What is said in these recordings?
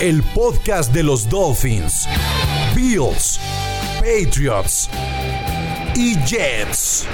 El podcast de los Dolphins, Bills, Patriots y Jets.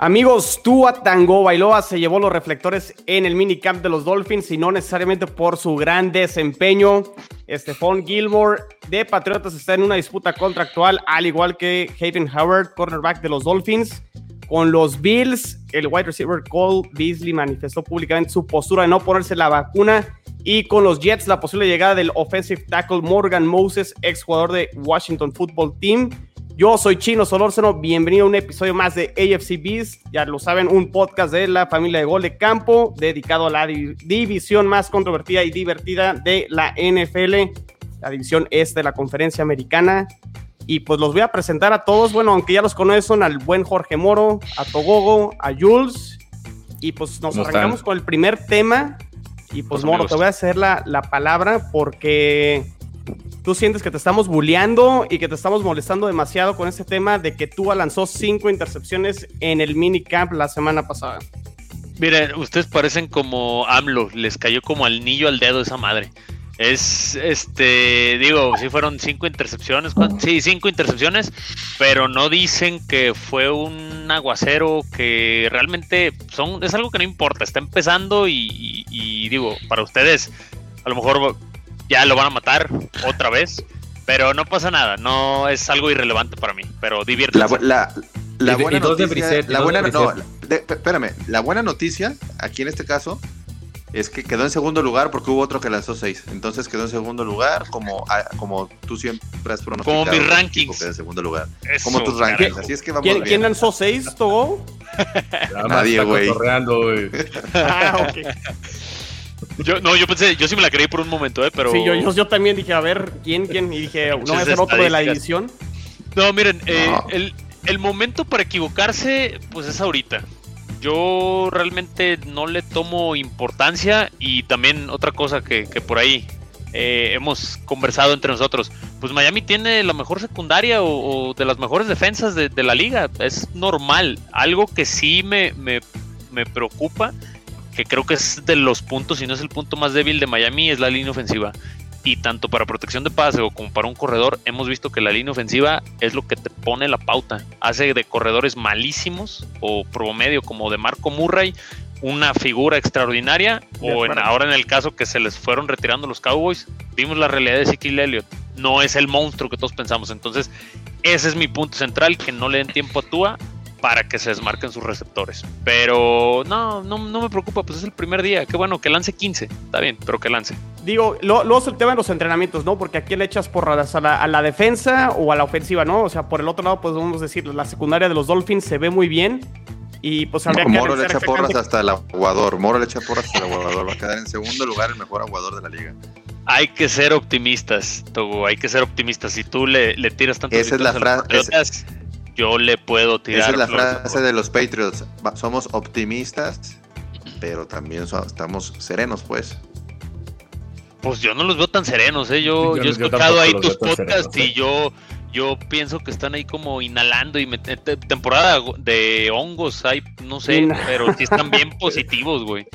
Amigos, Tua Tango Bailoa se llevó los reflectores en el minicamp de los Dolphins y no necesariamente por su gran desempeño. Stephon Gilmore de Patriotas está en una disputa contractual, al igual que Hayden Howard, cornerback de los Dolphins. Con los Bills, el wide receiver Cole Beasley manifestó públicamente su postura de no ponerse la vacuna. Y con los Jets, la posible llegada del offensive tackle Morgan Moses, ex jugador de Washington Football Team. Yo soy Chino Solórzano, bienvenido a un episodio más de AFC Beast, ya lo saben, un podcast de la familia de Gol de Campo, dedicado a la división más controvertida y divertida de la NFL, la división este de la conferencia americana. Y pues los voy a presentar a todos, bueno, aunque ya los conocen, al buen Jorge Moro, a Togogo, a Jules. Y pues nos arrancamos con el primer tema. Y pues Moro, te voy a hacer la, la palabra porque tú sientes que te estamos bulleando y que te estamos molestando demasiado con este tema de que Tua lanzó cinco intercepciones en el minicamp la semana pasada. Miren, ustedes parecen como AMLO, les cayó como al niño al dedo esa madre. Es, este, digo, sí fueron cinco intercepciones, sí, cinco intercepciones, pero no dicen que fue un aguacero que realmente son, es algo que no importa, está empezando y, y digo, para ustedes, a lo mejor ya lo van a matar otra vez. Pero no pasa nada, no es algo irrelevante para mí, pero diviértanse. La, la, buena noticia, la buena, no, espérame, la buena noticia, aquí en este caso, es que quedó en segundo lugar porque hubo otro que lanzó seis. Entonces quedó en segundo lugar, como, como tú siempre has pronosticado. Como mis rankings. Quedó en segundo lugar. como tus rankings. Así es que vamos ¿Quién, ¿quién lanzó seis, Togo? Nadie, güey. ah, ok. Yo, no, yo pensé, yo sí me la creí por un momento, ¿eh? Pero... Sí, yo, yo, también dije, a ver, ¿quién, quién? Y dije, ¿no va a ser otro de la edición? No, miren, eh, el, el momento para equivocarse, pues es ahorita. Yo realmente no le tomo importancia y también otra cosa que, que por ahí eh, hemos conversado entre nosotros, pues Miami tiene la mejor secundaria o, de las mejores defensas de, de, la liga, es normal. Algo que sí me, me, me preocupa que creo que es de los puntos, si no es el punto más débil de Miami, es la línea ofensiva. Y tanto para protección de pase o como para un corredor, hemos visto que la línea ofensiva es lo que te pone la pauta. Hace de corredores malísimos o promedio como de Marco Murray una figura extraordinaria o en, ahora en el caso que se les fueron retirando los Cowboys, vimos la realidad de Ezekiel Elliott. No es el monstruo que todos pensamos. Entonces, ese es mi punto central, que no le den tiempo a Tua para que se desmarquen sus receptores. Pero no, no, no me preocupa, pues es el primer día. Qué bueno, que lance 15. Está bien, pero que lance. Digo, luego el tema de los entrenamientos, ¿no? Porque aquí le echas porradas a la, a la defensa o a la ofensiva, ¿no? O sea, por el otro lado, pues podemos decir, la secundaria de los Dolphins se ve muy bien. Y pues habría que. Moro le echa porras hasta el aguador. Moro le echa porras hasta el aguador. Va a quedar en segundo lugar el mejor aguador de la liga. Hay que ser optimistas, Togo. Hay que ser optimistas. Si tú le, le tiras tanto. Esa es la frase yo le puedo tirar. Esa es la frase de los Patriots. Somos optimistas, pero también estamos serenos, pues. Pues yo no los veo tan serenos, ¿eh? Yo, yo, he escuchado ahí tus podcasts y ¿eh? yo, yo pienso que están ahí como inhalando y temporada de hongos hay, no sé, pero sí están bien positivos, güey.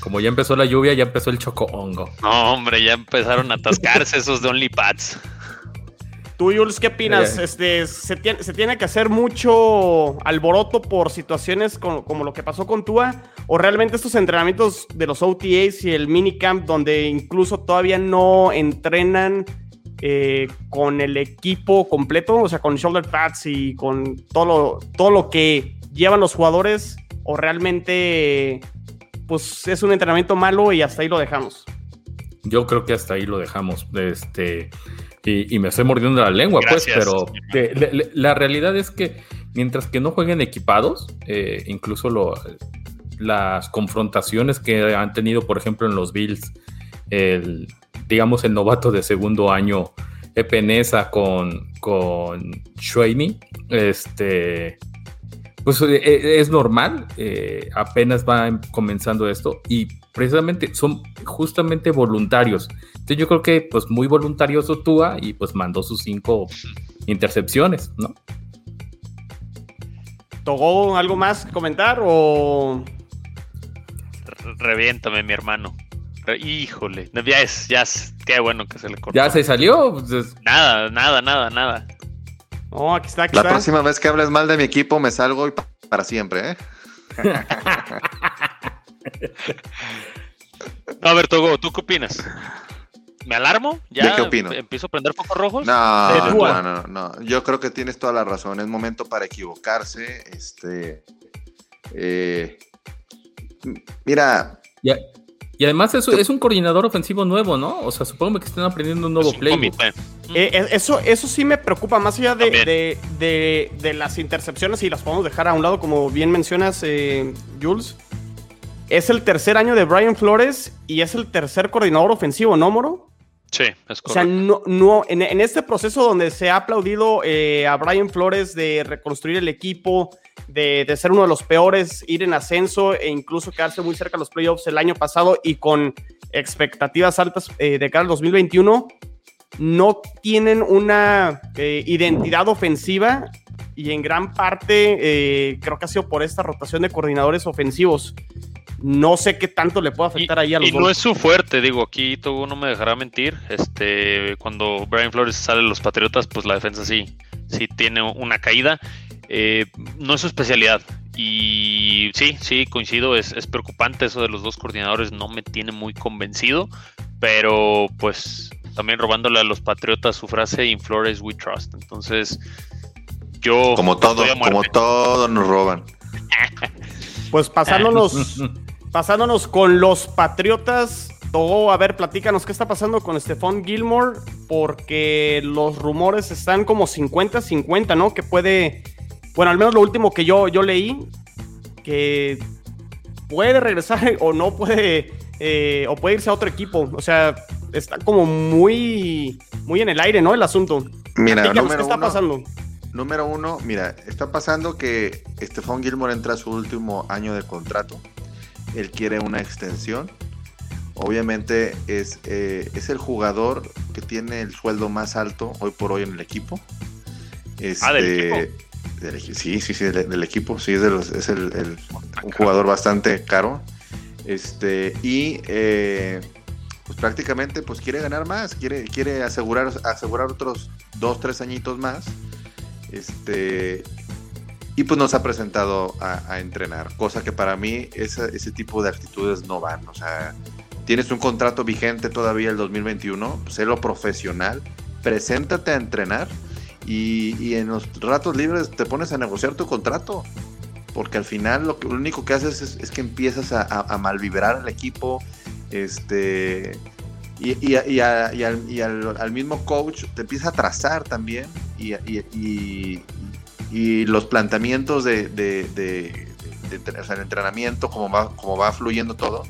Como ya empezó la lluvia, ya empezó el choco hongo. No, hombre, ya empezaron a atascarse esos de OnlyPads. Tú, Jules, ¿qué opinas? Este, se, tiene, ¿Se tiene que hacer mucho alboroto por situaciones como, lo que pasó con Tua? ¿O realmente estos entrenamientos de los OTAs y el minicamp, donde incluso todavía no entrenan eh, con el equipo completo, o sea, con shoulder pads y con todo lo, todo lo que llevan los jugadores, o realmente pues es un entrenamiento malo y hasta ahí lo dejamos? Yo creo que hasta ahí lo dejamos. Este Y, me estoy mordiendo la lengua, pues, pero la realidad es que mientras que no jueguen equipados, eh, incluso lo, las confrontaciones que han tenido, por ejemplo, en los Bills, el, digamos, el novato de segundo año, Epenesa con, con este, pues eh, es normal, eh, apenas va comenzando esto y precisamente son justamente voluntarios. Entonces yo creo que pues muy voluntarioso Tua y pues mandó sus cinco intercepciones, ¿no? ¿Togó algo más que comentar o...? Reviéntame, mi hermano. Híjole, ya es, ya es, qué bueno que se le cortó. ¿Ya se salió? Nada, nada, nada, nada. No, aquí está, aquí La próxima vez que hables mal de mi equipo me salgo y para siempre, ¿eh? a ver, Togo, ¿tú qué opinas? ¿Me alarmo? ¿Ya qué opino? empiezo a prender focos rojos? No, no, no, no, Yo creo que tienes toda la razón. Es momento para equivocarse. Este. Eh, mira. Ya, y además eso es un coordinador ofensivo nuevo, ¿no? O sea, supongo que estén aprendiendo un nuevo playbook. Eh, eh, eso, eso sí me preocupa, más allá de, de, las intercepciones, y las podemos dejar a un lado, como bien mencionas, eh, Jules. Es el tercer año de Brian Flores y es el tercer coordinador ofensivo, ¿no, Moro? Sí, es correcto. O sea, no, no, en, en este proceso donde se ha aplaudido a Brian Flores de reconstruir el equipo, de, ser uno de los peores, ir en ascenso e incluso quedarse muy cerca de los playoffs el año pasado y con expectativas altas eh, de cara al 2021, no tienen una eh, identidad ofensiva y en gran parte eh, creo que ha sido por esta rotación de coordinadores ofensivos. No sé qué tanto le puede afectar ahí a los Y no es su fuerte, digo, aquí todo no me dejará mentir. Este, cuando Brian Flores sale de los Patriotas, pues la defensa sí, sí tiene una caída. Eh, no es su especialidad. Y sí, sí, coincido, es, preocupante eso de los dos coordinadores, no me tiene muy convencido, pero pues también robándole a los Patriotas su frase, in Flores we trust. Entonces, yo... Como todo, como todo nos roban. pues pasándonos, pasándonos con los Patriotas, todo, a ver, platícanos qué está pasando con Stephon Gilmore, porque los rumores están como 50-50, ¿no? Que puede bueno, al menos lo último que yo, yo leí, que puede regresar o no puede, eh, o puede irse a otro equipo. O sea, está como muy, muy en el aire, ¿no? El asunto. Mira, ¿qué está pasando? Número uno, mira, está pasando que Stephon Gilmore entra a su último año de contrato. Él quiere una extensión. Obviamente es, eh, es el jugador que tiene el sueldo más alto hoy por hoy en el equipo. ah, del este, equipo sí, sí, sí, del, equipo, sí, es, es el, un jugador bastante caro. Este, y eh, pues prácticamente pues quiere ganar más, quiere, quiere asegurar, asegurar otros dos, tres añitos más. Este, y pues nos ha presentado a, entrenar, cosa que para mí ese tipo de actitudes no van. O sea, tienes un contrato vigente todavía el 2021, pues lo profesional, preséntate a entrenar y, en los ratos libres te pones a negociar tu contrato. Porque al final lo, único que haces es, que empiezas a, a, malvibrar al equipo. Este. Y, al, mismo coach te empieza a trazar también. Y, los planteamientos de, de, el entrenamiento, como va, como va fluyendo todo,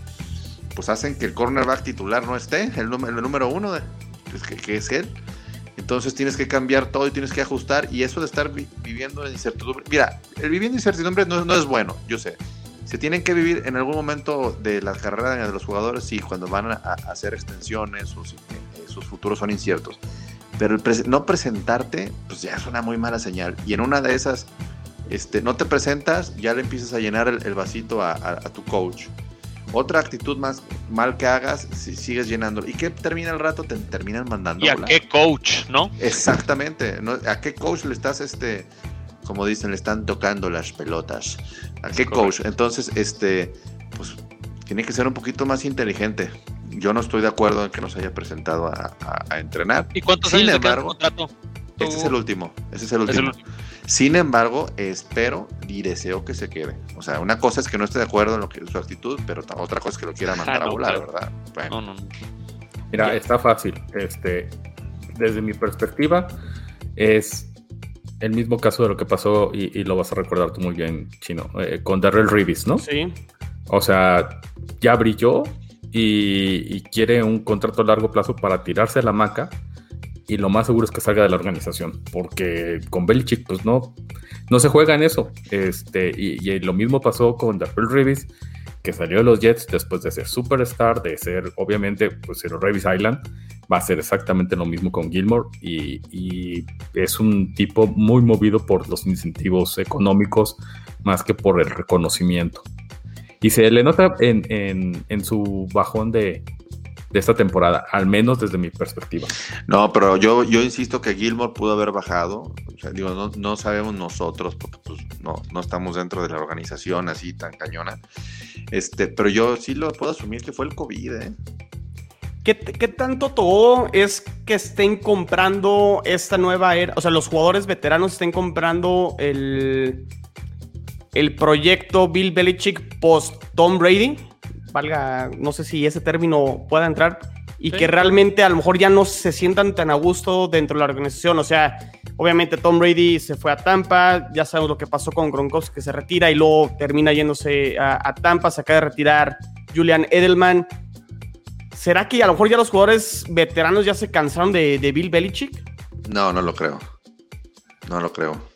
pues hacen que el cornerback titular no esté, el, el número uno, de, que es él. Entonces tienes que cambiar todo y tienes que ajustar. Y eso de estar viviendo en incertidumbre. Mira, el vivir en incertidumbre no, no, es bueno, yo sé. Se tienen que vivir en algún momento de la carrera de los jugadores, sí, cuando van a, hacer extensiones, eh, sus futuros son inciertos. Pero el no presentarte, pues ya es una muy mala señal. Y en una de esas, este, no te presentas, ya le empiezas a llenar el, vasito a, a tu coach otra actitud más mal que hagas, si sigues llenando. ¿Y qué termina el rato? Te terminan mandando. ¿Y a qué coach, no? Exactamente. ¿A qué coach le estás, este, como dicen, le están tocando las pelotas? ¿A qué coach? Entonces, este, pues tiene que ser un poquito más inteligente. Yo no estoy de acuerdo en que nos haya presentado a, entrenar. ¿Y cuántos Sin años embargo, contrato? Este es el último. Ese es el último. Sin embargo, espero y deseo que se quede. O sea, una cosa es que no esté de acuerdo en lo que, su actitud, pero otra cosa es que lo quiera mandar a volar, ¿verdad? Mira, está fácil. Este, desde mi perspectiva, es el mismo caso de lo que pasó, y, lo vas a recordar tú muy bien, Chino, eh, con Darrell Reeves, ¿no? Sí. O sea, ya brilló y, quiere un contrato a largo plazo para tirarse a la maca y lo más seguro es que salga de la organización, porque con Belichick pues no, no se juega en eso. Este, y, lo mismo pasó con Darrell Reeves, que salió de los Jets después de ser superstar, de ser obviamente pues el Island, va a ser exactamente lo mismo con Gilmore y, es un tipo muy movido por los incentivos económicos más que por el reconocimiento. Y se le nota en, su bajón de, esta temporada, al menos desde mi perspectiva. No, pero yo, yo insisto que Gilmore pudo haber bajado. O sea, digo, no, no sabemos nosotros, porque pues, no, no estamos dentro de la organización así tan cañona. Este, pero yo sí lo puedo asumir que fue el COVID, ¿eh? ¿Qué, tanto todo es que estén comprando esta nueva era? O sea, los jugadores veteranos estén comprando el, el proyecto Bill Belichick post Tom Brady, valga, no sé si ese término pueda entrar, y que realmente a lo mejor ya no se sientan tan a gusto dentro de la organización. O sea, obviamente Tom Brady se fue a Tampa, ya sabemos lo que pasó con Gronkowski que se retira y luego termina yéndose a, Tampa, se acaba de retirar Julian Edelman. ¿Será que a lo mejor ya los jugadores veteranos ya se cansaron de, de Bill Belichick? No, no lo creo. No lo creo.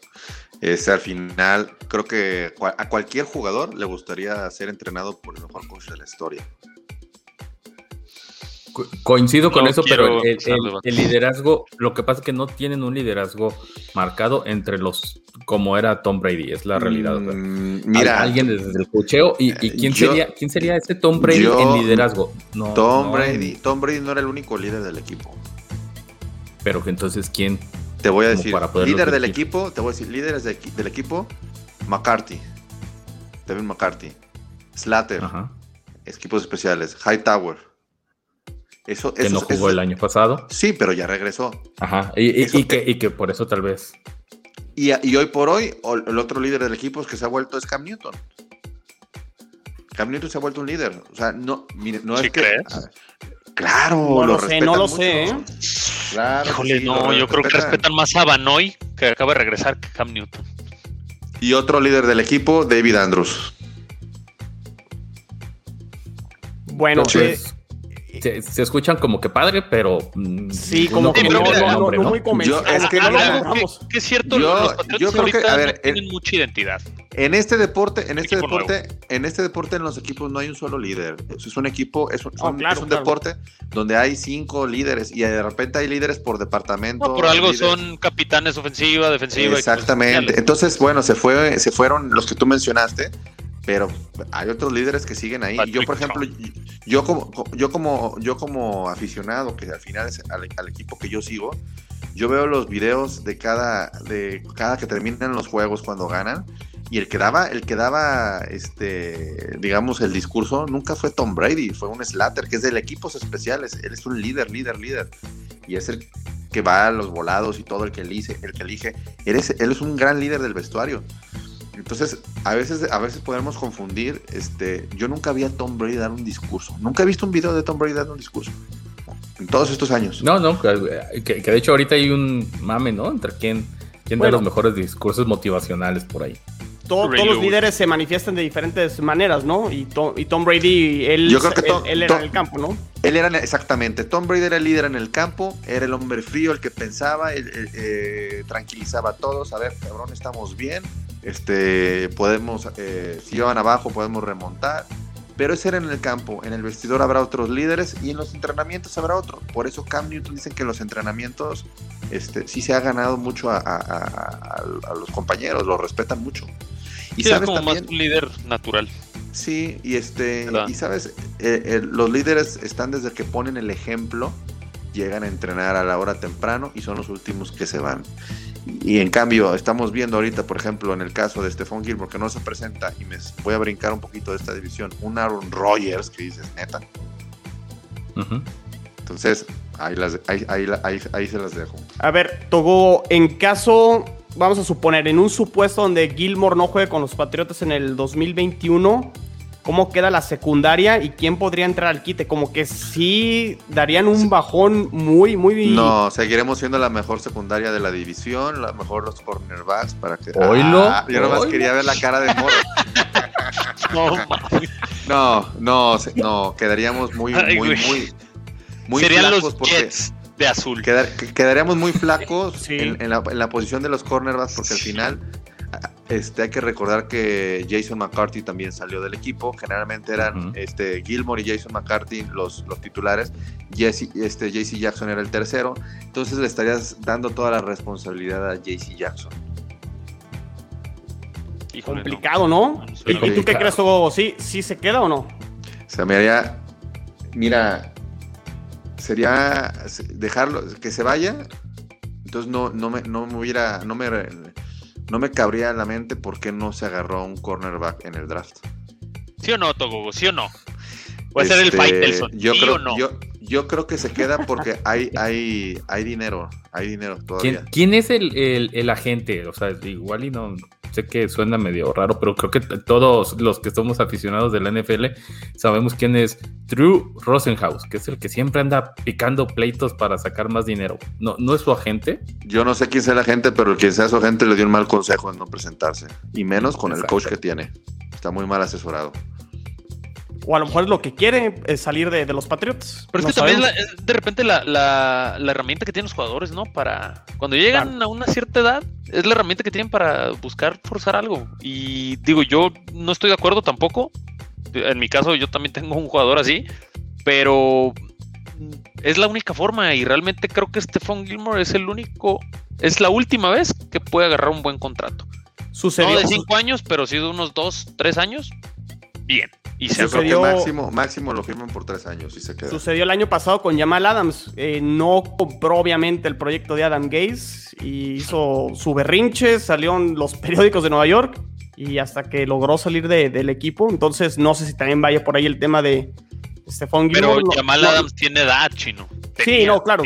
Este, al final, creo que a cualquier jugador le gustaría ser entrenado por el mejor coach de la historia. coincido con eso, pero el, liderazgo, lo que pasa es que no tienen un liderazgo marcado entre los, como era Tom Brady, es la realidad. Mm, mira, alguien desde el cocheo y, quién sería, quién sería ese Tom Brady en liderazgo. Tom Brady, Tom Brady no era el único líder del equipo. Pero que entonces quién te voy a decir, líder del equipo, te voy a decir, líderes del equipo, McCarthy, Devin McCarthy, Slater, equipos especiales, Hightower. Eso, que no jugó el año pasado. Sí, pero ya regresó. Ajá, y, que, por eso tal vez. Y, hoy por hoy, el otro líder del equipo que se ha vuelto es Cam Newton. Cam Newton se ha vuelto un líder. O sea, no, mire, no es que. Claro, no lo, sé, no lo sé. ¿eh? Claro, Híjole, no, yo creo que respetan más a Banoy, que acaba de regresar, que Cam Newton. Y otro líder del equipo, David Andrews. Bueno, pues se, escuchan como que padre, pero. Mm, sí, como que no, muy convencido. Es que, que, es cierto, yo, los creo que, a ver, tienen mucha identidad. En este deporte, en este deporte, en este deporte, en los equipos no hay un solo líder. Es un equipo, es un, oh, es un deporte donde hay cinco líderes y de repente hay líderes por departamento. por algo son capitanes ofensiva, defensiva. Exactamente. Entonces, bueno, se fue, se fueron los que tú mencionaste pero hay otros líderes que siguen ahí. yo, por ejemplo, yo como, yo como, yo como aficionado, que al final es al, equipo que yo sigo, yo veo los videos de cada, de cada que terminan los juegos cuando ganan. Y el que daba, el que daba, este, digamos, el discurso nunca fue Tom Brady, fue un Slater, que es del equipos especiales. Él es un líder, líder, líder. Y es el que va a los volados y todo el que elige, el que elige. Él es, él es un gran líder del vestuario. Entonces, a veces, a veces podemos confundir, este, yo nunca vi a Tom Brady dar un discurso. Nunca he visto un video de Tom Brady dando un discurso. En todos estos años. No, no, que, de hecho ahorita hay un mame, ¿no? Entre quién, quién da los mejores discursos motivacionales por ahí. todos los líderes se manifiestan de diferentes maneras, ¿no? Y, Tom, Brady, él, él, era en el campo, ¿no? Él era exactamente. Tom Brady era el líder en el campo, era el hombre frío, el que pensaba, eh, tranquilizaba a todos. A ver, cabrón, estamos bien este, podemos, eh, si van abajo, podemos remontar. Pero ese era en el campo, en el vestidor habrá otros líderes y en los entrenamientos habrá otro. Por eso Cam Newton dicen que los entrenamientos este, sí se ha ganado mucho a, los compañeros, lo respetan mucho. Y sabes como también, más un líder natural. Sí, y este, y sabes, eh, eh, los líderes están desde que ponen el ejemplo, llegan a entrenar a la hora temprano y son los últimos que se van. Y en cambio, estamos viendo ahorita, por ejemplo, en el caso de Stephon Gilmore, que no se presenta, y me voy a brincar un poquito de esta división, un Aaron Rodgers, que dices, neta. Entonces, ahí, las, ahí, se las dejo. A ver, Togo, en caso, vamos a suponer, en un supuesto donde Gilmore no juegue con los Patriotas en el 2021, cómo queda la secundaria y quién podría entrar al quite. Como que sí darían un bajón muy, muy. No, seguiremos siendo la mejor secundaria de la división, la mejor los cornerbacks para que. Oilo. Ah, yo nomás quería ver la cara de Moro. no, no, no, quedaríamos muy, muy, muy, muy, Serían los Jets de azul. quedaríamos muy flacos en, la, en la posición de los cornerbacks porque al final este, hay que recordar que Jason McCarthy también salió del equipo. Generalmente eran este, Gilmore y Jason McCarthy los, los titulares. Jesse, este, JC Jackson era el tercero. Entonces le estarías dando toda la responsabilidad a JC Jackson. complicado, ¿no? ¿Y, tú qué crees, Hugo? ¿Sí, ¿Sí se queda o no? Se me haría. Mira, sería dejarlo, que se vaya. Entonces no, no, me, no me hubiera. No me, no me cabría en la mente por qué no se agarró a un cornerback en el draft. ¿Sí o no, Togo? ¿Sí o no? Puede ser el este, fight Nelson. Yo ¿Sí creo, o no? Yo, creo que se queda porque hay, hay, hay dinero. Hay dinero todavía. ¿Quién, es el, el, agente? O sea, igual y no, sé que suena medio raro, pero creo que todos los que somos aficionados de la NFL sabemos quién es Drew Rosenhaus, que es el que siempre anda picando pleitos para sacar más dinero. ¿No, ¿no es su agente? Yo no sé quién es el agente, pero el que sea su agente le dio un mal consejo en no presentarse. Y menos con el coach que tiene. Está muy mal asesorado. O a lo mejor es lo que quiere es salir de, los Patriots. Pero es que también es de repente la, herramienta que tienen los jugadores, ¿no? Para cuando llegan a una cierta edad, es la herramienta que tienen para buscar forzar algo. Y digo, yo no estoy de acuerdo tampoco. En mi caso, yo también tengo un jugador así, pero es la única forma y realmente creo que Stephon Gilmore es el único, es la última vez que puede agarrar un buen contrato. Sucedió. No de cinco años, pero sí de unos dos, tres años. Bien. Y se sucedió, máximo, máximo lo firman por tres años y se queda. Sucedió el año pasado con Jamal Adams. Eh, no compró obviamente el proyecto de Adam Gaze y hizo su berrinche, salió en los periódicos de Nueva York y hasta que logró salir del equipo. Entonces no sé si también vaya por ahí el tema de Stephon Pero Jamal Adams tiene edad, chino. sí, no, claro.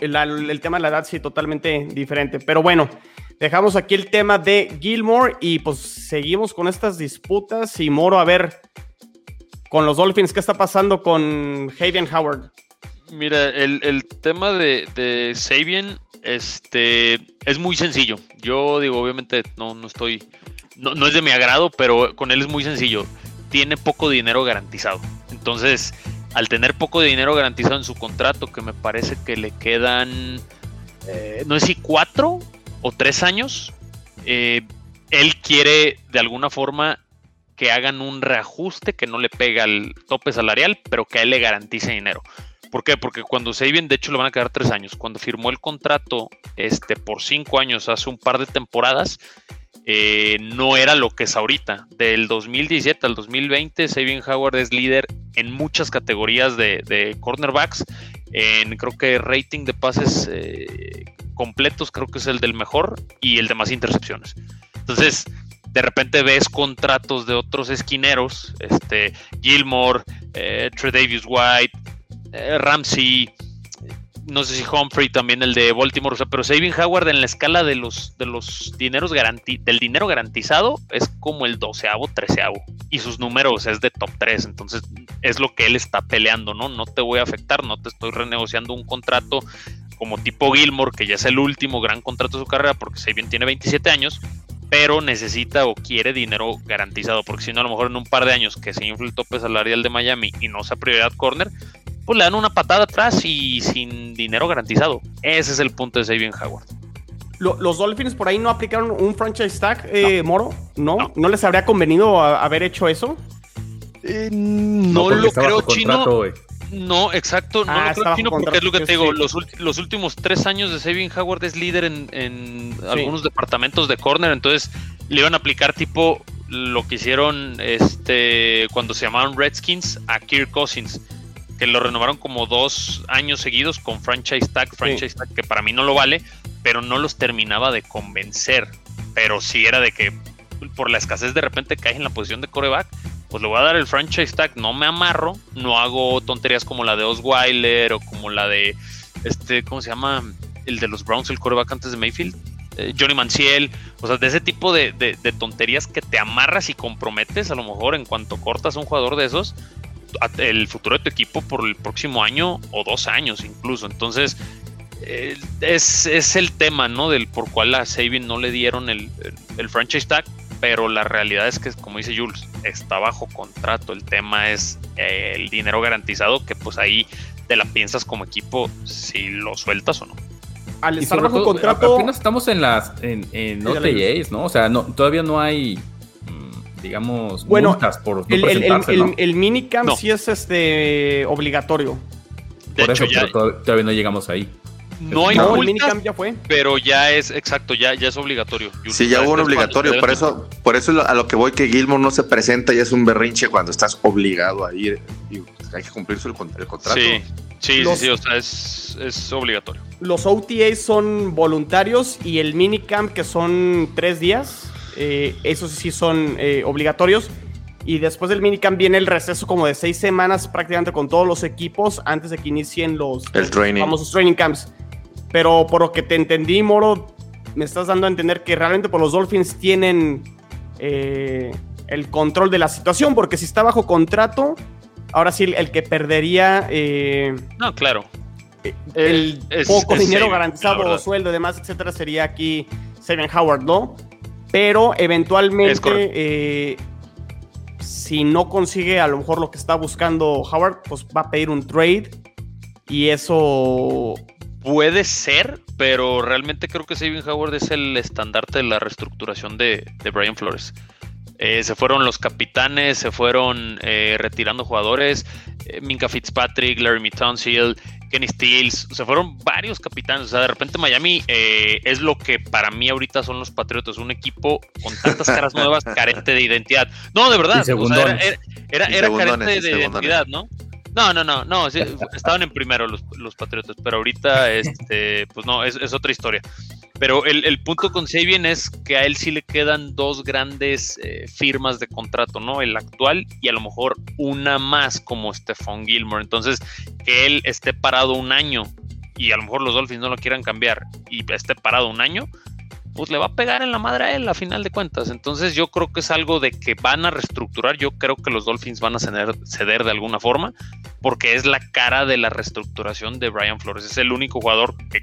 El, el tema de la edad sí totalmente diferente. Pero bueno. Dejamos aquí el tema de Gilmore y pues seguimos con estas disputas. Y Moro, a ver, con los Dolphins, ¿qué está pasando con Javian Howard? Mira, el, tema de, de Sabian este, es muy sencillo. Yo digo, obviamente no, no estoy, no, no es de mi agrado, pero con él es muy sencillo. Tiene poco dinero garantizado. Entonces, al tener poco dinero garantizado en su contrato, que me parece que le quedan, eh, no sé si cuatro o tres años, eh, él quiere de alguna forma que hagan un reajuste que no le pega al tope salarial, pero que a él le garantice dinero. ¿Por qué? Porque cuando se de hecho, le van a quedar tres años. Cuando firmó el contrato este, por cinco años hace un par de temporadas, eh, no era lo que es ahorita. Del 2017 al 2020, Sabian Howard es líder en muchas categorías de, cornerbacks. En creo que rating de pases eh, completos creo que es el del mejor y el de más intercepciones. Entonces, de repente ves contratos de otros esquineros, este, Gilmore, eh, Tredavious White, eh, Ramsey, no sé si Humphrey también el de Baltimore, o sea, pero Saving Howard en la escala de los, de los dineros garanti del dinero garantizado es como el doceavo, treceavo. Y sus números es de top 3, entonces es lo que él está peleando, ¿no? No te voy a afectar, no te estoy renegociando un contrato como tipo Gilmore, que ya es el último gran contrato de su carrera, porque Sabian tiene 27 años, pero necesita o quiere dinero garantizado, porque si no, a lo mejor en un par de años que se infle el tope salarial de Miami y no sea prioridad corner, pues le dan una patada atrás y sin dinero garantizado. Ese es el punto de Sabian Howard. ¿Los Dolphins por ahí no aplicaron un franchise tag, eh, Moro? ¿No? ¿No? les habría convenido haber hecho eso? Eh, no, lo creo, Chino. No, exacto, no ah, lo creo porque es lo que te digo, los, últimos tres años de Sabin Howard es líder en, algunos departamentos de corner, entonces le iban a aplicar tipo lo que hicieron este cuando se llamaron Redskins a Kirk Cousins, que lo renovaron como dos años seguidos con franchise tag, franchise tag, que para mí no lo vale, pero no los terminaba de convencer, pero sí era de que por la escasez de repente cae en la posición de coreback pues le voy a dar el franchise tag, no me amarro, no hago tonterías como la de Osweiler o como la de este, ¿cómo se llama? El de los Browns, el coreback antes de Mayfield. eh, Johnny Manciel, o sea, de ese tipo de, tonterías que te amarras y comprometes a lo mejor en cuanto cortas a un jugador de esos, el futuro de tu equipo por el próximo año o dos años incluso. Entonces, eh, es, el tema, ¿no? Del por cual a Sabin no le dieron el, franchise tag, pero la realidad es que, como dice Jules, está bajo contrato. El tema es eh, el dinero garantizado, que pues ahí te la piensas como equipo si lo sueltas o no al estar bajo contrato. Apenas estamos en las en, en OTAs, ¿no? O sea, no, todavía no hay mm, digamos bueno, multas por no el, el, ¿no? el, minicamp sí es este obligatorio. De por hecho, eso, pero todavía no llegamos ahí. No hay no, multas, ya fue. Pero ya es, exacto, ya, ya es obligatorio. Sí, ya hubo un obligatorio, por eso, por eso a lo que voy que Gilmore no se presenta y es un berrinche cuando estás obligado a ir y hay que cumplir el, el contrato. Sí, sí, sí, o sea, es, es obligatorio los OTAs son voluntarios y el minicamp, que son tres días, eh, esos sí son eh, obligatorios. Y después del minicamp viene el receso como de seis semanas prácticamente con todos los equipos antes de que inicien los, famosos training camps. Pero por lo que te entendí, Moro, me estás dando a entender que realmente por los Dolphins tienen eh, el control de la situación, porque si está bajo contrato, ahora sí el, que perdería... no, claro. el poco dinero garantizado, sueldo y demás, etcétera, sería aquí Steven Howard, ¿no? Pero eventualmente, eh, si no consigue a lo mejor lo que está buscando Howard, pues va a pedir un trade y eso... Puede ser, pero realmente creo que Steven Howard es el estandarte de la reestructuración de, Brian Flores. Eh, se fueron los capitanes, se fueron eh, retirando jugadores. Minka Fitzpatrick, Larry Tunsil, Kenny Stills, o sea, fueron varios capitanes. O sea, de repente Miami eh, es lo que para mí ahorita son los Patriotas, un equipo con tantas caras nuevas, carente de identidad. No, de verdad, o sea, era, era, carente de identidad, ¿no? No, no, no, no, estaban en primero los, los, Patriotas, pero ahorita, este, pues no, es, es otra historia. Pero el, punto con Sabian es que a él sí le quedan dos grandes eh, firmas de contrato, ¿no? El actual y a lo mejor una más como Stephon Gilmore. Entonces, que él esté parado un año y a lo mejor los Dolphins no lo quieran cambiar y esté parado un año, pues le va a pegar en la madre a él a final de cuentas. Entonces yo creo que es algo de que van a reestructurar. Yo creo que los Dolphins van a ceder, ceder de alguna forma porque es la cara de la reestructuración de Brian Flores. Es el único jugador que,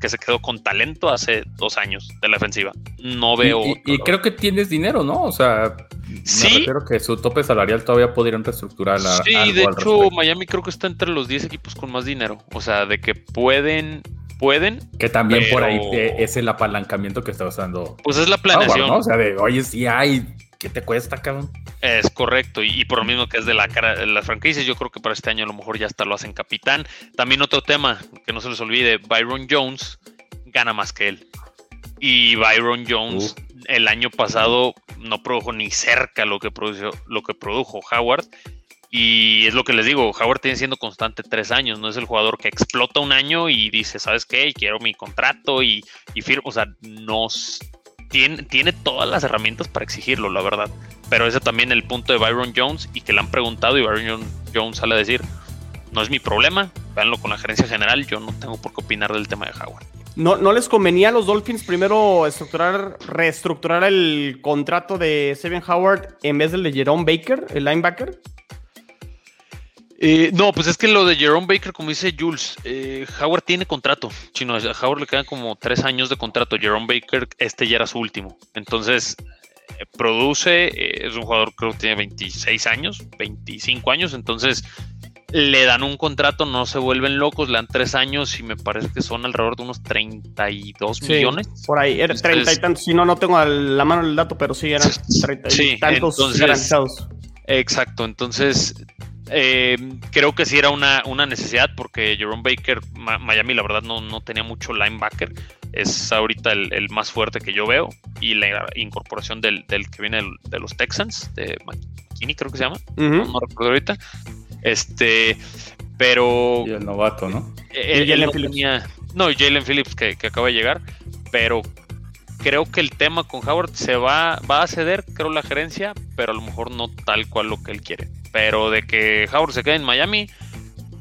que se quedó con talento hace dos años de la defensiva. No veo. Y, creo que tienes dinero, ¿no? O sea, sí. me que su tope salarial todavía podrían reestructurar la. Sí, de hecho, Miami creo que está entre los 10 equipos con más dinero. O sea, de que pueden pueden. Que también por ahí es el apalancamiento que está usando. Pues es la planeación. O sea, de, oye, sí hay, ¿qué te cuesta, cabrón? Es correcto, y, por lo mismo que es de la cara de las franquicias, yo creo que para este año a lo mejor ya hasta lo hacen capitán. También otro tema que no se les olvide, Byron Jones gana más que él. Y Byron Jones el año pasado no produjo ni cerca lo que produjo, lo que produjo Howard. Y es lo que les digo, Howard tiene siendo constante tres años, no es el jugador que explota un año y dice, ¿sabes qué? Quiero mi contrato y, y firmo. O sea, no tiene, tiene todas las herramientas para exigirlo, la verdad. Pero ese también el punto de Byron Jones y que le han preguntado y Byron Jones sale a decir, no es mi problema, véanlo con la gerencia general, yo no tengo por qué opinar del tema de Howard. ¿No, ¿No les convenía a los Dolphins primero estructurar, reestructurar el contrato de Steven Howard en vez del de Jerome Baker, el linebacker? Eh, no, pues es que lo de Jerome Baker, como dice Jules, eh, Howard tiene contrato. Chino, a Howard le quedan como tres años de contrato. Jerome Baker, este ya era su último. Entonces, eh, produce, es un jugador creo que tiene 26 años, 25 años. Entonces, le dan un contrato, no se vuelven locos, le dan tres años y me parece que son alrededor de unos 32 millones. Por ahí, era 30 y tantos. Si no, no tengo a la mano el dato, pero sí eran 30 y tantos garantizados. Exacto, entonces eh, creo que sí era una, una, necesidad porque Jerome Baker, Miami, la verdad no, no, tenía mucho linebacker. Es ahorita el, más fuerte que yo veo. Y la incorporación del, del que viene de los Texans, de McKinney, creo que se llama. no, recuerdo ahorita. Este, pero. Y el novato, ¿no? Eh, Jalen Phillips. no, Jalen Phillips que, que acaba de llegar. Pero creo que el tema con Howard se va, va a ceder, creo, la gerencia, pero a lo mejor no tal cual lo que él quiere. Pero de que Howard se quede en Miami,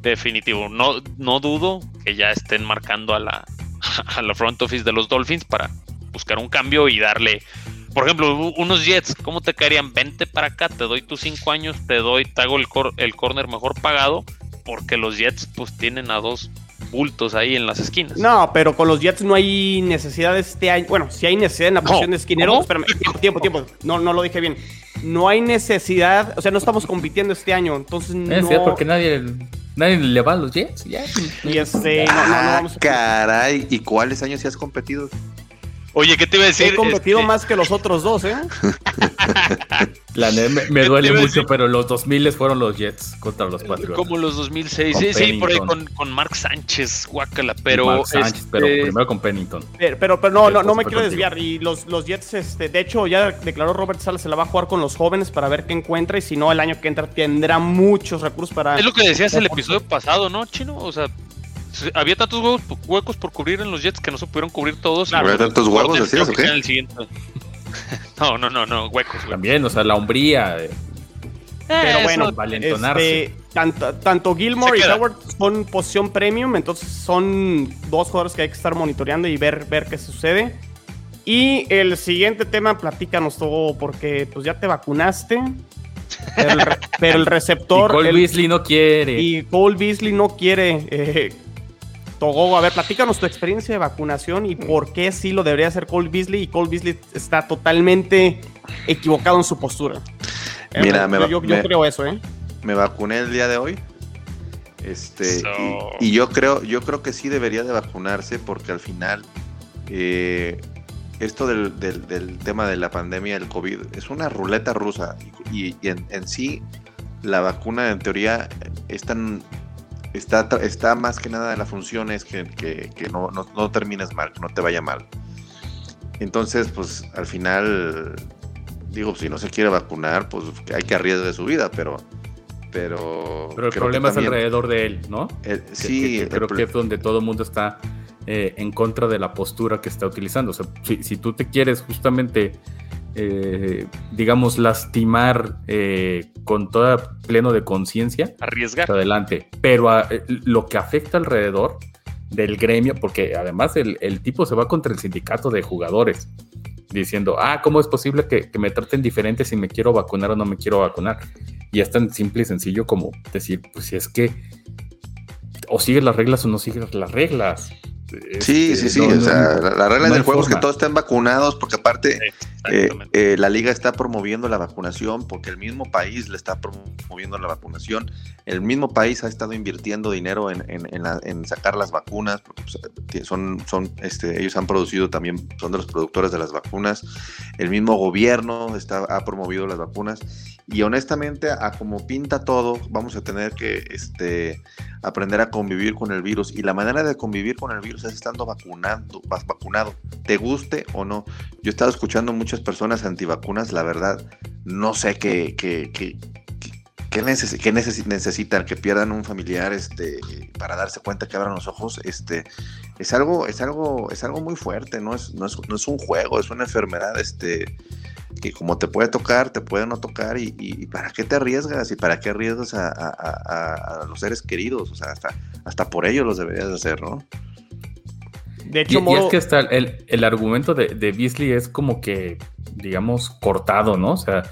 definitivo. No, no dudo que ya estén marcando a la, a la front office de los Dolphins para buscar un cambio y darle, por ejemplo, unos Jets, ¿cómo te caerían? Vente para acá, te doy tus cinco años, te doy, te hago el, el corner mejor pagado, porque los Jets pues tienen a dos bultos ahí en las esquinas. No, pero con los Jets no hay necesidad de este año. Bueno, si hay necesidad en la posición de esquinero. Espérame, tiempo, tiempo, tiempo. No, no lo dije bien. No hay necesidad, o sea, no estamos compitiendo este año, entonces no. Es cierto, porque nadie, nadie le va a los Jets. Ya. Y este, no, no, no ah, vamos a... Caray, ¿y cuáles años sí has competido? Oye, ¿qué te iba a decir? He competido este, más que los otros dos, ¿eh? La me, duele mucho, pero los 2000 fueron los Jets contra los Patriots. Como los 2006, sí, sí, por ahí con, con Mark Sánchez, guácala, pero. Mark Sánchez, pero este, primero con Pennington. Pero, pero, no, no, no me quiero desviar. Y los, los Jets, este, de hecho, ya declaró Robert Sala, se la va a jugar con los jóvenes para ver qué encuentra. Y si no, el año que entra tendrá muchos recursos para. Es lo que decías el episodio pasado, ¿no, Chino? O sea, había tantos huecos por cubrir en los Jets que no se pudieron cubrir todos. ¿Había tantos huevos, decías, o qué? no, no, no, no, huecos. También, o sea, la hombría. Pero bueno, este, tanto, tanto Gilmore y Howard son posición premium, entonces son dos jugadores que hay que estar monitoreando y ver, ver qué sucede. Y el siguiente tema, platícanos todo, porque pues ya te vacunaste. Pero el, receptor. Y Cole Beasley no quiere. Y Cole Beasley no quiere. Eh, Togo, a ver, platícanos tu experiencia de vacunación y por qué sí lo debería hacer Cole Beasley y Cole Beasley está totalmente equivocado en su postura. Eh, Mira, yo, creo eso, ¿eh? Me vacuné el día de hoy. Este, y, yo creo, yo creo que sí debería de vacunarse porque al final eh, esto del, tema de la pandemia del COVID es una ruleta rusa y, en, en, sí la vacuna en teoría es tan está, está más que nada la función es que, no, no, termines mal, que no te vaya mal. Entonces, pues al final, digo, si no se quiere vacunar, pues hay que arriesgar su vida, pero... Pero, pero el problema es alrededor de él, ¿no? sí, creo que es donde todo el mundo está eh, en contra de la postura que está utilizando. O sea, si, si tú te quieres justamente eh, digamos, lastimar eh, con toda pleno de conciencia. Arriesgar. Adelante. Pero ah, eh, lo que afecta alrededor del gremio, porque además el, tipo se va contra el sindicato de jugadores, diciendo, ah, ¿cómo es posible que, me traten diferente si me quiero vacunar o no me quiero vacunar? Y es tan simple y sencillo como decir, pues si es que o sigues las reglas o no sigues las reglas. Sí, sí, sí. o sea, la, regla del juego es que todos estén vacunados, porque aparte eh, eh, la liga está promoviendo la vacunación, porque el mismo país le está promoviendo la vacunación. El mismo país ha estado invirtiendo dinero en, en, sacar las vacunas, porque pues, son, son, este, ellos han producido también, son de los productores de las vacunas. El mismo gobierno está, ha promovido las vacunas. Y honestamente, a como pinta todo, vamos a tener que este, aprender a convivir con el virus. Y la manera de convivir con el virus es estando vacunando, vacunado, te guste o no. Yo he estado escuchando muchas personas antivacunas, la verdad, no sé qué, qué, qué, qué, necesitan, que pierdan un familiar este, para darse cuenta que abran los ojos. Este, es algo, es algo, es algo muy fuerte, no es, no es, no es un juego, es una enfermedad, este que como te puede tocar, te puede no tocar, y, para qué te arriesgas, y para qué arriesgas a, los seres queridos, o sea, hasta, hasta por ello los deberías hacer, ¿no? De hecho, y, es que está el, el argumento de, de, Beasley es como que, digamos, cortado, ¿no? O sea,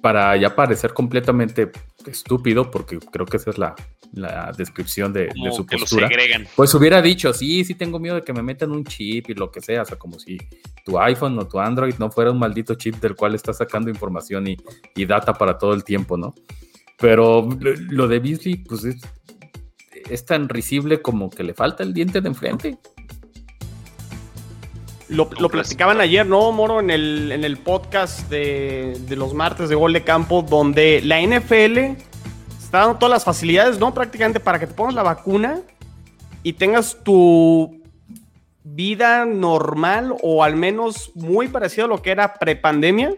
para ya parecer completamente estúpido, porque creo que esa es la, la descripción de, su postura, pues hubiera dicho, sí, sí tengo miedo de que me metan un chip y lo que sea, o sea, como si tu iPhone o tu Android no fuera un maldito chip del cual está sacando información y, y data para todo el tiempo, ¿no? Pero lo de Beasley, pues es, es tan risible como que le falta el diente de enfrente. Lo, platicaban ayer, ¿no, Moro? En el, en el podcast de, los martes de gol de campo, donde la NFL está dando todas las facilidades, ¿no? Prácticamente para que te pongas la vacuna y tengas tu vida normal o al menos muy parecido a lo que era prepandemia.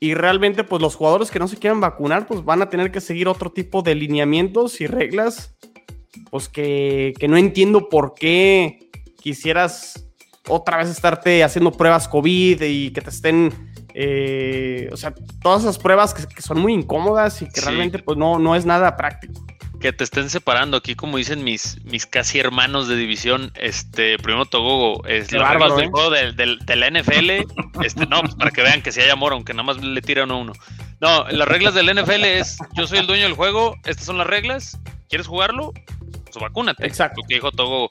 Y realmente, pues los jugadores que no se quieran vacunar, pues van a tener que seguir otro tipo de lineamientos y reglas pues que, no entiendo por qué quisieras otra vez estarte haciendo pruebas COVID y que te estén, eh, o sea, todas esas pruebas que, son muy incómodas y que realmente pues no, no es nada práctico. que te estén separando aquí, como dicen mis, mis casi hermanos de división, este, primero Togogo, es las reglas del ¿eh? juego de, la NFL, este, no, pues para que vean que si hay amor, aunque nada más le tiran a uno. No, las reglas del NFL es, yo soy el dueño del juego, estas son las reglas, ¿quieres jugarlo? Pues vacúnate. Exacto. Lo que dijo Togogo.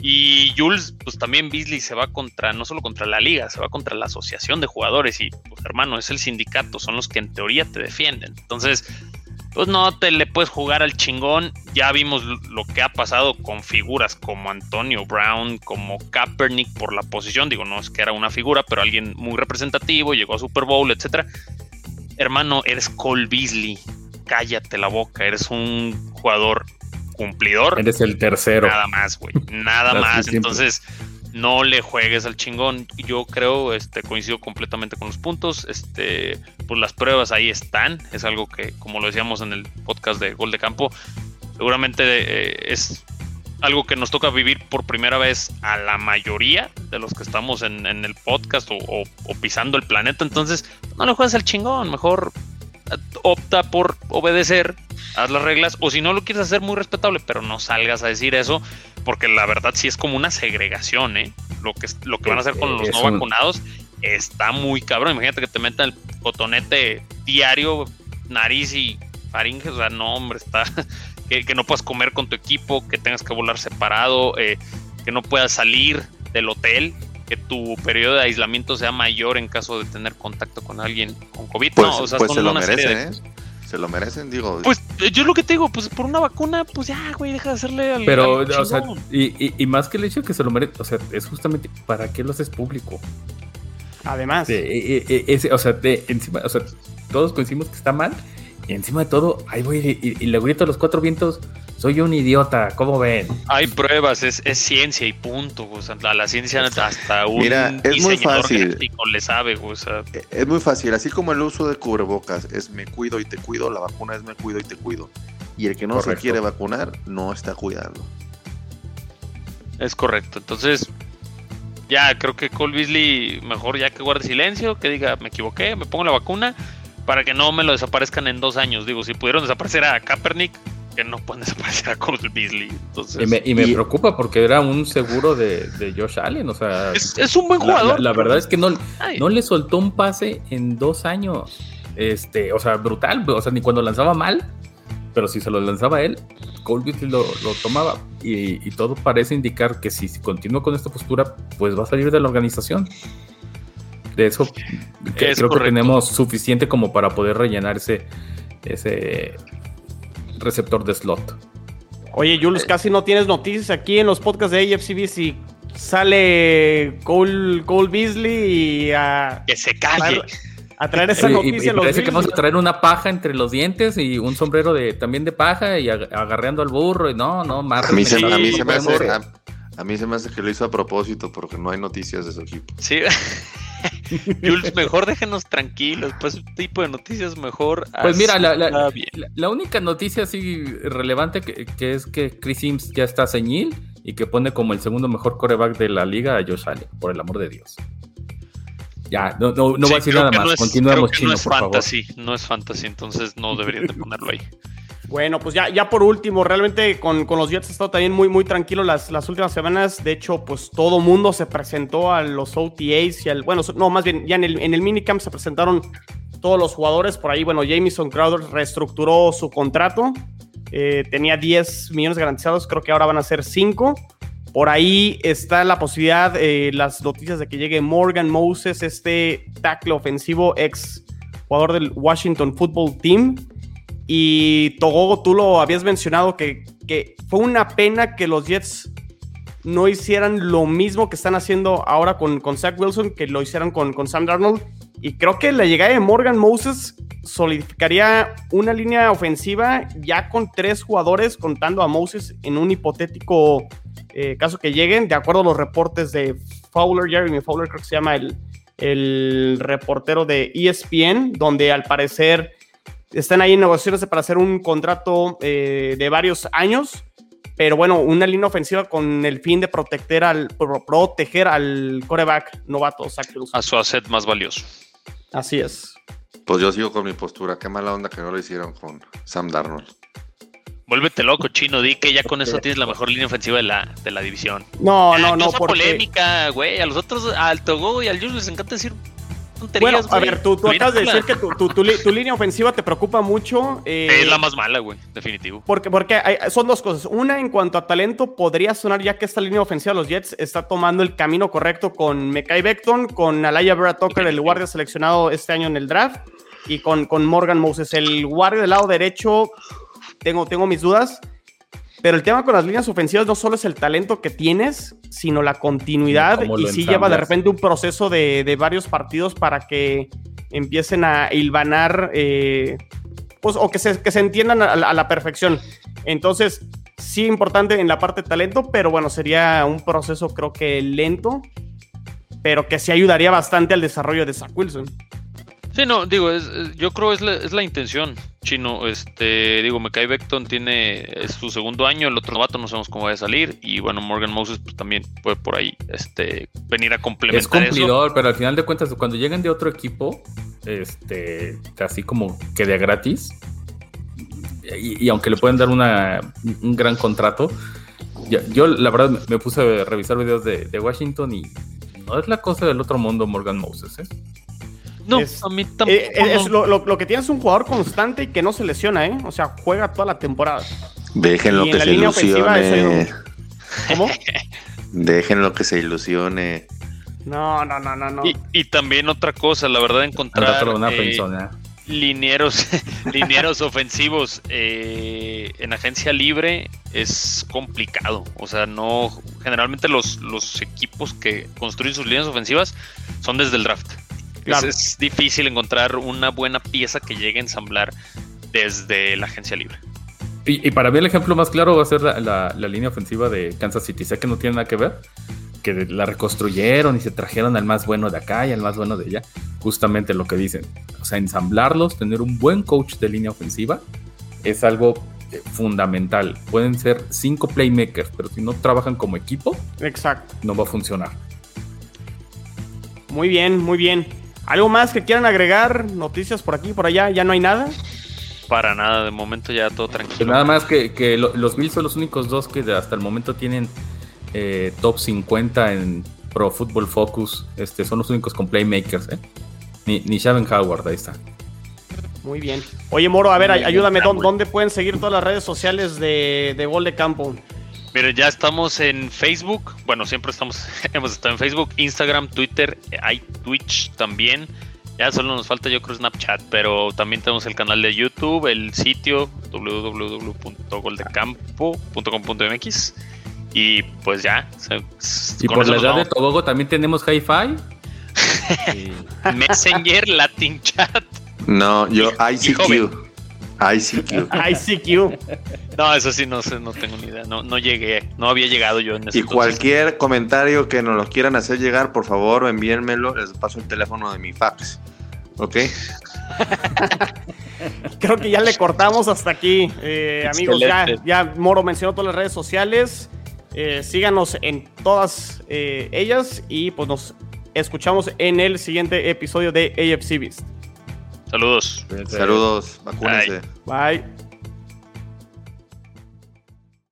Y Jules, pues también Beasley se va contra, no solo contra la liga, se va contra la asociación de jugadores y, pues hermano, es el sindicato, son los que en teoría te defienden. Entonces, pues no te le puedes jugar al chingón. Ya vimos lo que ha pasado con figuras como Antonio Brown, como Kaepernick por la posición. Digo, no es que era una figura, pero alguien muy representativo, llegó a Super Bowl, etcétera. Hermano, eres Cole Beasley. Cállate la boca, eres un jugador cumplidor. Eres el tercero. Nada más, güey. Nada más. Entonces, no le juegues al chingón. Yo creo, este, coincido completamente con los puntos. Este, pues las pruebas ahí están. Es algo que, como lo decíamos en el podcast de Gol de Campo, seguramente eh, es algo que nos toca vivir por primera vez a la mayoría de los que estamos en, el podcast o, pisando el planeta. Entonces, no le juegues al chingón. Mejor opta por obedecer, haz las reglas, o si no lo quieres hacer muy respetable, pero no salgas a decir eso, porque la verdad sí es como una segregación, ¿eh? Lo que, lo que van a hacer con los no vacunados está muy cabrón. Imagínate que te metan el cotonete diario, nariz y faringe, o sea, no, hombre, está. que, no puedas comer con tu equipo, que tengas que volar separado, eh, que no puedas salir del hotel, que tu periodo de aislamiento sea mayor en caso de tener contacto con alguien con COVID. Pues, no, o sea, pues se lo merece, ¿eh? Se lo merecen, digo. Pues yo lo que te digo, pues por una vacuna, pues ya, güey, deja de hacerle al. Pero, o sea, y, más que el hecho de que se lo merece, o sea, es justamente para qué lo haces público. Además. o sea, encima, o sea, todos coincidimos que está mal, y encima de todo, ahí voy y, le grito a los cuatro vientos soy un idiota, ¿cómo ven? Hay pruebas, es, ciencia y punto. O sea, la, ciencia hasta un Mira, es muy fácil. le sabe. O e, Es muy fácil, así como el uso de cubrebocas es me cuido y te cuido, la vacuna es me cuido y te cuido. Y el que no se quiere vacunar no está cuidando. Es correcto. Entonces, ya creo que Cole Beasley mejor ya que guarde silencio, que diga me equivoqué, me pongo la vacuna para que no me lo desaparezcan en dos años. Digo, si pudieron desaparecer a Kaepernick, que no pueden desaparecer a Cole Beasley. y me, preocupa porque era un seguro de, Josh Allen. O sea, es, un buen jugador. La, verdad es que no, no le soltó un pase en dos años. Este, o sea, brutal. O sea, ni cuando lanzaba mal, pero si se lo lanzaba él, Cole Beasley lo, tomaba. Y, todo parece indicar que si, continúa con esta postura, pues va a salir de la organización. De eso creo que tenemos suficiente como para poder rellenar ese, ese receptor de slot. Oye, Jules, casi no tienes noticias aquí en los podcasts de AFCB si sale Cole, Cole Beasley y a... Que se calle. A traer esa noticia. Y, parece que vamos a traer una paja entre los dientes y un sombrero de también de paja y agarreando al burro. Y no, no, más. A mí, se, me hace, a, mí se me hace que lo hizo a propósito porque no hay noticias de su equipo. Sí. Jules, mejor déjenos tranquilos, pues este tipo de noticias mejor. Pues mira, la, única noticia así relevante que, es que Chris Sims ya está señil y que pone como el segundo mejor coreback de la liga a Josh Allen, por el amor de Dios. Ya, no, no, voy a decir nada más. Continuamos, no es fantasy, no es fantasy, entonces no deberían de ponerlo ahí. Bueno, pues ya, ya por último, realmente con, los Jets ha estado también muy, muy tranquilo las, las últimas semanas. De hecho, pues todo mundo se presentó a los OTAs y al. Bueno, no, más bien, ya en el, en el minicamp se presentaron todos los jugadores. Por ahí, bueno, Jamison Crowder reestructuró su contrato. Eh, tenía 10 millones garantizados, creo que ahora van a ser 5. Por ahí está la posibilidad, eh, las noticias de que llegue Morgan Moses, este tackle ofensivo, ex jugador del Washington Football Team. Y Togogo, tú lo habías mencionado que, fue una pena que los Jets no hicieran lo mismo que están haciendo ahora con, con Zach Wilson, que lo hicieron con, con Sam Darnold. Y creo que la llegada de Morgan Moses solidificaría una línea ofensiva ya con tres jugadores, contando a Moses en un hipotético eh, caso que lleguen, de acuerdo a los reportes de Fowler, Jeremy Fowler, creo que se llama el, el reportero de ESPN, donde al parecer están ahí en negociaciones para hacer un contrato eh, de varios años, pero bueno, una línea ofensiva con el fin de proteger al, proteger al coreback novato A su asset más valioso. Así es. Pues yo sigo con mi postura. Qué mala onda que no lo hicieron con Sam Darnold. Vuélvete loco, chino. Di que ya con eso tienes la mejor línea ofensiva de la, de la división. No, no, no. Porque... polémica, güey. A los otros, al Togo y al Jules les encanta decir bueno, a ver, tú, acabas de decir que tu, línea ofensiva te preocupa mucho. Eh, es la más mala, güey, definitivo. Porque, porque son dos cosas. Una, en cuanto a talento, podría sonar ya que esta línea ofensiva de los Jets está tomando el camino correcto con Mekai Beckton, con Alaya Brad Tucker, el guardia seleccionado este año en el draft, y con, con Morgan Moses. El guardia del lado derecho, tengo, tengo mis dudas. Pero el tema con las líneas ofensivas no solo es el talento que tienes, sino la continuidad. Y sí lleva de repente un proceso de, varios partidos para que empiecen a hilvanar, eh, pues, o que se, que se entiendan a, la perfección. Entonces, sí importante en la parte de talento, pero bueno, sería un proceso creo que lento, pero que sí ayudaría bastante al desarrollo de Zach Wilson. Sí, no, digo, yo creo es la, es la intención, Chino. Este, digo, Mekai Beckton tiene es su segundo año, el otro novato no sabemos cómo va a salir. Y bueno, Morgan Moses pues, también puede por ahí este, venir a complementar. Es cumplidor, pero al final de cuentas, cuando llegan de otro equipo, este, así como que de gratis, y, aunque le pueden dar una, un gran contrato, yo, la verdad me puse a revisar videos de, de Washington y no es la cosa del otro mundo Morgan Moses, ¿eh? No, a mí tampoco. Eh, es, lo, que tiene es un jugador constante y que no se lesiona, ¿eh? O sea, juega toda la temporada. Déjenlo que se ilusione. ¿Cómo? Déjenlo que se ilusione. No, no, no, no, no. Y, también otra cosa, la verdad, encontrar una eh, linieros, linieros ofensivos eh, en agencia libre es complicado. O sea, no. Generalmente los, los equipos que construyen sus líneas ofensivas son desde el draft. Es, difícil encontrar una buena pieza que llegue a ensamblar desde la agencia libre. Y, para mí el ejemplo más claro va a ser la, línea ofensiva de Kansas City. Sé que no tiene nada que ver, que la reconstruyeron y se trajeron al más bueno de acá y al más bueno de allá. Justamente lo que dicen. O sea, ensamblarlos, tener un buen coach de línea ofensiva es algo eh, fundamental. Pueden ser cinco playmakers, pero si no trabajan como equipo, Exacto. no va a funcionar. Muy bien, muy bien. ¿Algo más que quieran agregar? ¿Noticias por aquí, por allá? ¿Ya no hay nada? Para nada, de momento ya todo tranquilo. Nada más que, los Bills son los únicos dos que hasta el momento tienen eh, top 50 en Pro Football Focus. Este, son los únicos con playmakers, ¿eh? Ni, ni Howard, ahí está. Muy bien. Oye, Moro, a ver, ayúdame, ¿dónde pueden seguir todas las redes sociales de, de Gol de Campo? Mire, ya estamos en Facebook. Bueno, siempre estamos, hemos estado en Facebook, Instagram, Twitter, hay Twitch también. Ya solo nos falta yo creo Snapchat, pero también tenemos el canal de YouTube, el sitio www.goldecampo.com.mx y pues ya. y por la edad de Tobogo también tenemos Hi-Fi. Messenger, Latin Chat. No, yo ICQ. ICQ. ICQ. No, eso sí, no sé, no tengo ni idea. No, no llegué, no había llegado yo en ese Y cualquier comentario que nos lo quieran hacer llegar, por favor, envíenmelo. Les paso el teléfono de mi fax. ¿Ok? Creo que ya le cortamos hasta aquí, eh, amigos. Ya, ya Moro mencionó todas las redes sociales. Eh, síganos en todas eh, ellas y pues nos escuchamos en el siguiente episodio de AFC Beast. Saludos. Saludos. Vacúnense. Bye.